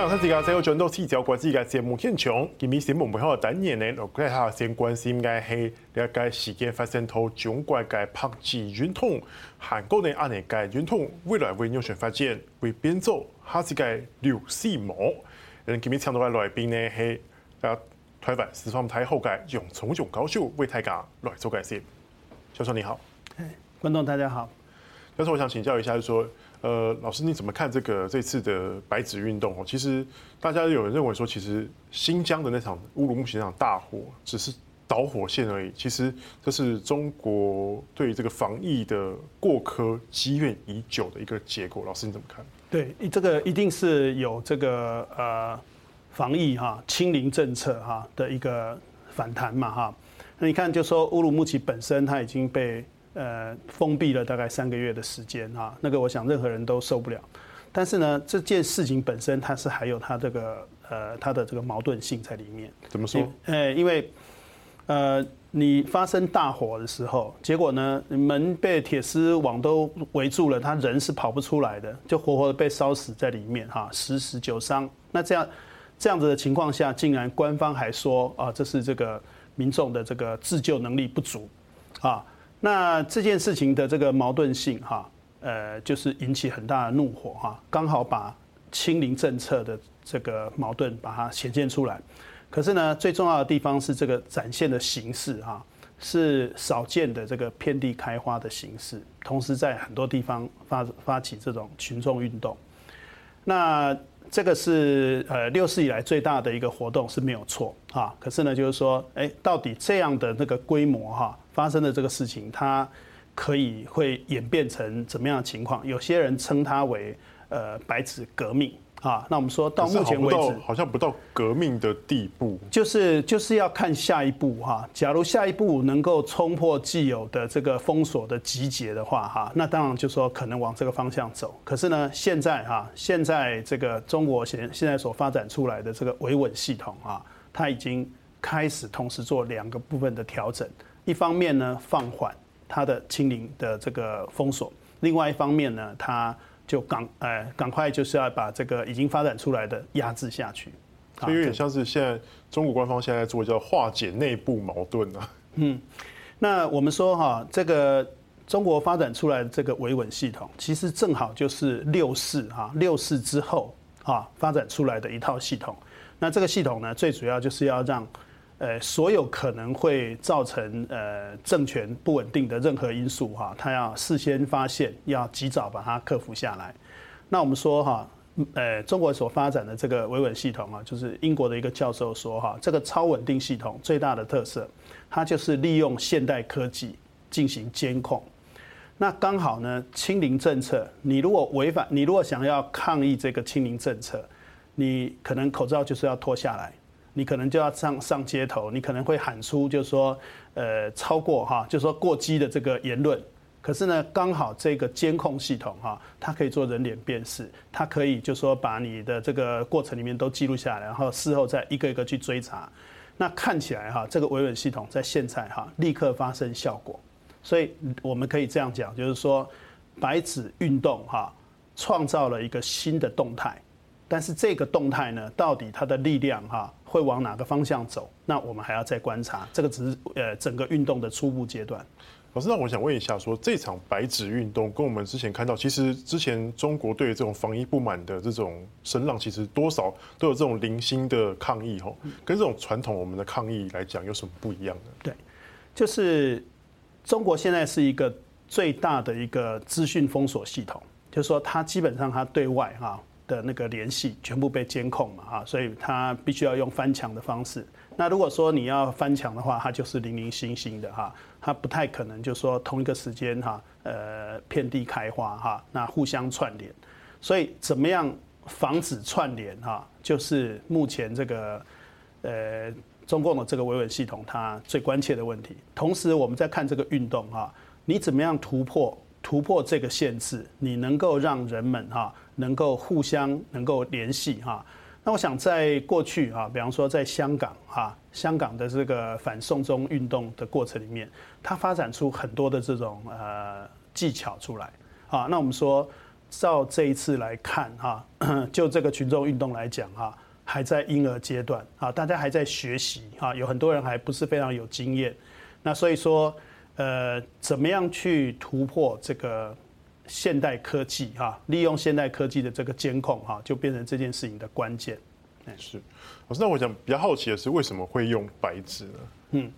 欢迎收睇《最后转到视角国际》嘅节目现场。今日新闻背后嘅单元呢，我哋下先关心嘅系了解事件发生后中国嘅拍子运动，韩国嘅安尼嘅运动未来会有什发展？会变做下次嘅刘世模。今日请到嘅来宾呢系啊台湾师范大学嘅杨崇勇教授为大家来做介绍。教授你好，观众大家好。教授，我想请教一下，就是说。呃，老师你怎么看这个这次的白纸运动？哦，其实大家有人认为说，其实新疆的那场乌鲁木齐那场大火只是导火线而已。其实这是中国对于这个防疫的过苛积怨已久的一个结果。老师你怎么看？对，这个一定是有这个呃防疫哈清零政策哈的一个反弹嘛哈。那你看，就说乌鲁木齐本身它已经被。呃，封闭了大概三个月的时间啊，那个我想任何人都受不了。但是呢，这件事情本身它是还有它这个呃它的这个矛盾性在里面。怎么说？呃，因为呃你发生大火的时候，结果呢门被铁丝网都围住了，他人是跑不出来的，就活活的被烧死在里面哈，十死九伤。那这样这样子的情况下，竟然官方还说啊，这是这个民众的这个自救能力不足啊。那这件事情的这个矛盾性哈，呃，就是引起很大的怒火哈，刚好把清零政策的这个矛盾把它显现出来。可是呢，最重要的地方是这个展现的形式哈，是少见的这个遍地开花的形式，同时在很多地方发发起这种群众运动。那这个是呃六四以来最大的一个活动是没有错啊。可是呢，就是说，哎，到底这样的那个规模哈？发生的这个事情，它可以会演变成怎么样的情况？有些人称它为呃“白纸革命”啊。那我们说到目前为止，好像不到革命的地步。就是就是要看下一步哈。假如下一步能够冲破既有的这个封锁的集结的话哈，那当然就说可能往这个方向走。可是呢，现在哈，现在这个中国现现在所发展出来的这个维稳系统啊，它已经开始同时做两个部分的调整。一方面呢，放缓它的清零的这个封锁；另外一方面呢，它就赶哎赶快就是要把这个已经发展出来的压制下去。所以有点像是现在中国官方现在做叫化解内部矛盾啊。嗯，那我们说哈，这个中国发展出来的这个维稳系统，其实正好就是六四哈六四之后啊发展出来的一套系统。那这个系统呢，最主要就是要让。呃，所有可能会造成呃政权不稳定的任何因素哈，他要事先发现，要及早把它克服下来。那我们说哈，呃，中国所发展的这个维稳系统啊，就是英国的一个教授说哈，这个超稳定系统最大的特色，它就是利用现代科技进行监控。那刚好呢，清零政策，你如果违反，你如果想要抗议这个清零政策，你可能口罩就是要脱下来。你可能就要上上街头，你可能会喊出，就是说，呃，超过哈，就是说过激的这个言论。可是呢，刚好这个监控系统哈，它可以做人脸辨识，它可以就是说把你的这个过程里面都记录下来，然后事后再一个一个去追查。那看起来哈，这个维稳系统在现在哈立刻发生效果。所以我们可以这样讲，就是说，白纸运动哈创造了一个新的动态。但是这个动态呢，到底它的力量哈会往哪个方向走？那我们还要再观察。这个只是呃整个运动的初步阶段。老师，那我想问一下说，说这场白纸运动跟我们之前看到，其实之前中国对于这种防疫不满的这种声浪，其实多少都有这种零星的抗议吼。跟这种传统我们的抗议来讲，有什么不一样呢？对，就是中国现在是一个最大的一个资讯封锁系统，就是说它基本上它对外哈。的那个联系全部被监控嘛，哈，所以他必须要用翻墙的方式。那如果说你要翻墙的话，它就是零零星星的哈，它不太可能就说同一个时间哈，呃，遍地开花哈，那互相串联。所以怎么样防止串联哈，就是目前这个呃中共的这个维稳系统它最关切的问题。同时我们在看这个运动哈，你怎么样突破突破这个限制？你能够让人们哈。能够互相能够联系哈，那我想在过去哈，比方说在香港哈，香港的这个反送中运动的过程里面，它发展出很多的这种呃技巧出来啊。那我们说照这一次来看哈，就这个群众运动来讲哈，还在婴儿阶段啊，大家还在学习哈，有很多人还不是非常有经验。那所以说，呃，怎么样去突破这个现代科技哈？利用现代科技的这个监控哈，就变成这件事情的关键。是，老师，那我想比较好奇的是，为什么会用白纸呢？嗯，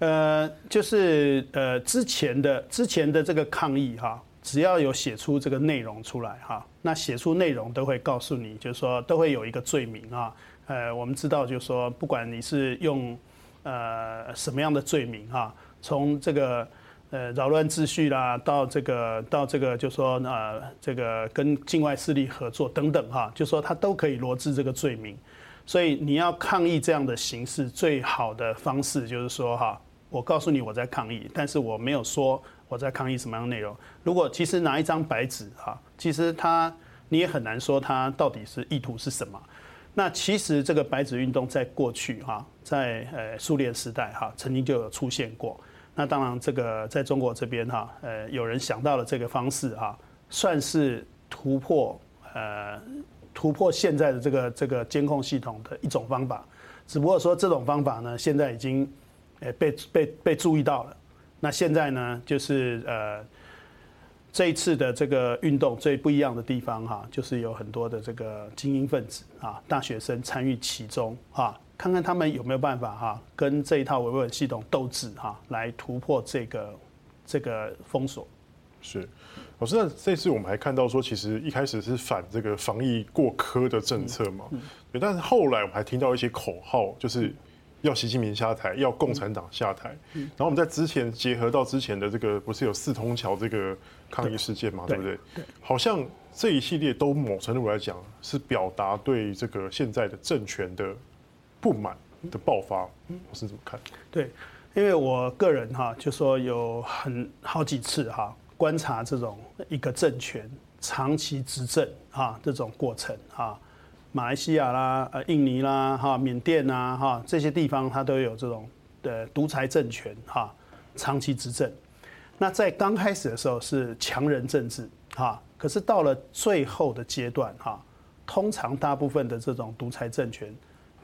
呃，就是呃之前的之前的这个抗议哈，只要有写出这个内容出来哈，那写出内容都会告诉你，就是说都会有一个罪名啊。呃，我们知道就是说，不管你是用呃什么样的罪名哈，从这个呃扰乱秩序啦，到这个到这个就说呃这个跟境外势力合作等等哈，就说他都可以罗织这个罪名。所以你要抗议这样的形式，最好的方式就是说哈，我告诉你我在抗议，但是我没有说我在抗议什么样的内容。如果其实拿一张白纸哈，其实他你也很难说他到底是意图是什么。那其实这个白纸运动在过去哈，在呃苏联时代哈，曾经就有出现过。那当然这个在中国这边哈，呃有人想到了这个方式哈，算是突破呃。突破现在的这个这个监控系统的一种方法，只不过说这种方法呢，现在已经诶被被被注意到了。那现在呢，就是呃这一次的这个运动最不一样的地方哈，就是有很多的这个精英分子啊，大学生参与其中哈，看看他们有没有办法哈，跟这一套维稳系统斗智哈，来突破这个这个封锁。是。老师，那这次我们还看到说，其实一开始是反这个防疫过苛的政策嘛，对，但是后来我们还听到一些口号，就是要习近平下台，要共产党下台。然后我们在之前结合到之前的这个，不是有四通桥这个抗议事件嘛，对不对？好像这一系列都某程度来讲是表达对这个现在的政权的不满的爆发。我是怎么看？对，因为我个人哈，就说有很好几次哈。观察这种一个政权长期执政哈这种过程哈，马来西亚啦、呃印尼啦、哈缅甸呐哈这些地方它都有这种的独裁政权哈长期执政。那在刚开始的时候是强人政治哈，可是到了最后的阶段哈，通常大部分的这种独裁政权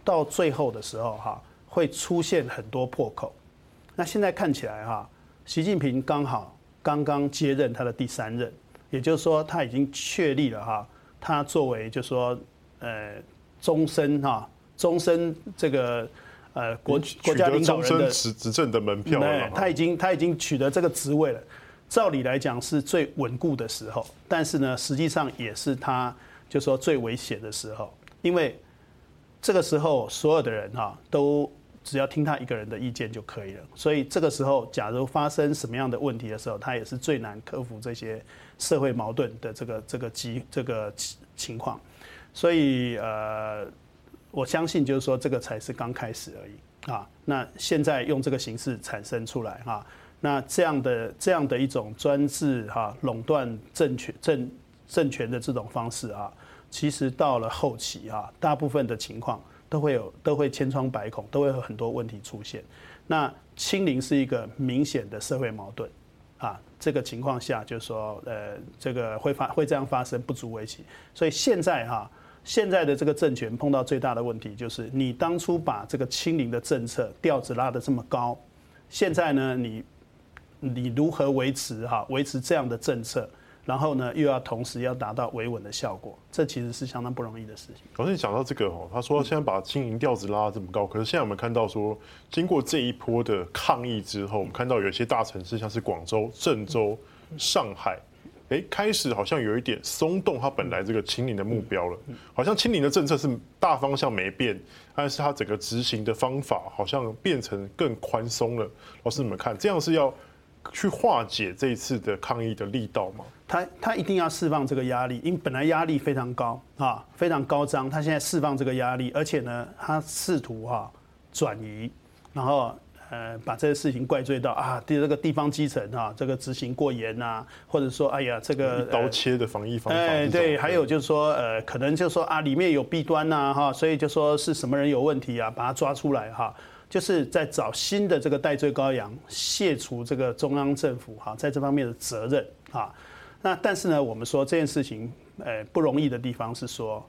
到最后的时候哈会出现很多破口。那现在看起来哈，习近平刚好。刚刚接任他的第三任，也就是说他已经确立了哈，他作为就是说呃终身哈终身这个呃国国家领导人的执执政的门票了，他已经他已经取得这个职位了。照理来讲是最稳固的时候，但是呢，实际上也是他就是说最危险的时候，因为这个时候所有的人哈都。只要听他一个人的意见就可以了，所以这个时候，假如发生什么样的问题的时候，他也是最难克服这些社会矛盾的这个这个机这个情况。所以呃，我相信就是说，这个才是刚开始而已啊。那现在用这个形式产生出来哈，那这样的这样的一种专制哈垄断政权政政权的这种方式啊，其实到了后期啊，大部分的情况。都会有，都会千疮百孔，都会有很多问题出现。那清零是一个明显的社会矛盾，啊，这个情况下就是说，呃，这个会发会这样发生不足为奇。所以现在哈，现在的这个政权碰到最大的问题就是，你当初把这个清零的政策调子拉得这么高，现在呢，你你如何维持哈，维持这样的政策？然后呢，又要同时要达到维稳的效果，这其实是相当不容易的事情。老师，你讲到这个哦，他说现在把清零调子拉这么高，可是现在我们看到说，经过这一波的抗议之后，我们看到有些大城市，像是广州、郑州、上海，哎，开始好像有一点松动，它本来这个清零的目标了。好像清零的政策是大方向没变，但是它整个执行的方法好像变成更宽松了。老师，你们看这样是要去化解这一次的抗议的力道吗？他他一定要释放这个压力，因为本来压力非常高啊，非常高涨。他现在释放这个压力，而且呢，他试图哈转移，然后呃把这些事情怪罪到啊，这个地方基层啊，这个执行过严呐，或者说哎呀这个一刀切的防疫方法。哎对，还有就是说呃，可能就是说啊里面有弊端呐哈，所以就说是什么人有问题啊，把他抓出来哈，就是在找新的这个代罪羔羊，卸除这个中央政府哈在这方面的责任啊。那但是呢，我们说这件事情，呃，不容易的地方是说，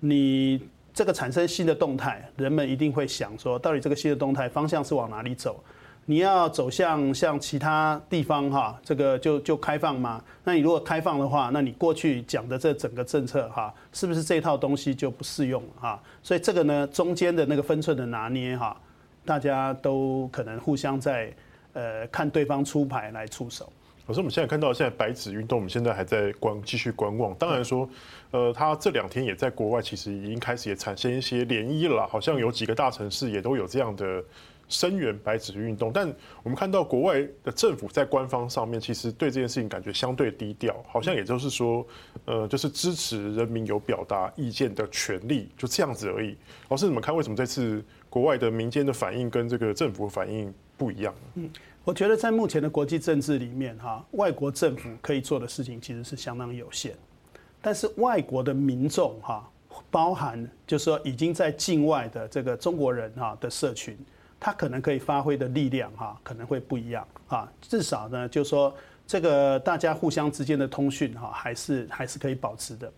你这个产生新的动态，人们一定会想说，到底这个新的动态方向是往哪里走？你要走向像其他地方哈，这个就就开放吗？那你如果开放的话，那你过去讲的这整个政策哈，是不是这套东西就不适用了哈？所以这个呢，中间的那个分寸的拿捏哈，大家都可能互相在呃看对方出牌来出手。可是我们现在看到现在白纸运动，我们现在还在观继续观望。当然说，呃，他这两天也在国外，其实已经开始也产生一些涟漪了，好像有几个大城市也都有这样的。声援白纸运动，但我们看到国外的政府在官方上面，其实对这件事情感觉相对低调，好像也就是说，呃，就是支持人民有表达意见的权利，就这样子而已。老师，你们看为什么这次国外的民间的反应跟这个政府反应不一样？嗯，我觉得在目前的国际政治里面，哈，外国政府可以做的事情其实是相当有限，但是外国的民众，哈，包含就是说已经在境外的这个中国人，哈的社群。他可能可以发挥的力量哈，可能会不一样啊。至少呢，就是说这个大家互相之间的通讯哈，还是还是可以保持的。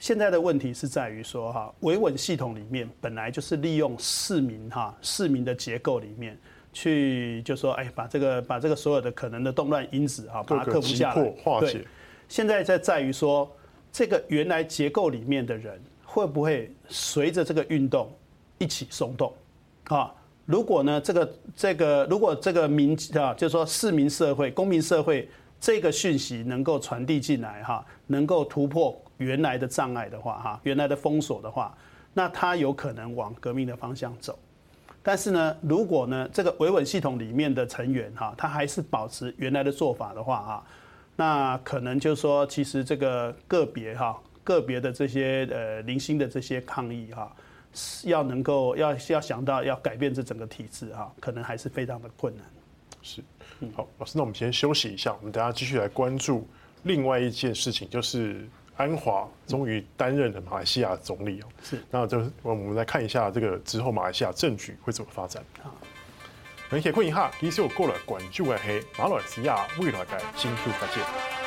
现在的问题是在于说哈，维稳系统里面本来就是利用市民哈市民的结构里面去，就说哎，把这个把这个所有的可能的动乱因子哈，把它克服下来。对。现在在在于说，这个原来结构里面的人会不会随着这个运动一起松动啊？如果呢，这个这个，如果这个民啊，就是说市民社会、公民社会这个讯息能够传递进来哈，能够突破原来的障碍的话哈，原来的封锁的话，那他有可能往革命的方向走。但是呢，如果呢这个维稳系统里面的成员哈，他还是保持原来的做法的话啊，那可能就是说，其实这个个别哈，个别的这些呃零星的这些抗议哈。要能够要要想到要改变这整个体制哈，可能还是非常的困难。是，好，老师，那我们先休息一下，我们等下继续来关注另外一件事情，就是安华终于担任了马来西亚总理哦。是，那就我们来看一下这个之后马来西亚政局会怎么发展。好，很谢困一下，继续过了关注的是马来西亚未来的新旧发展。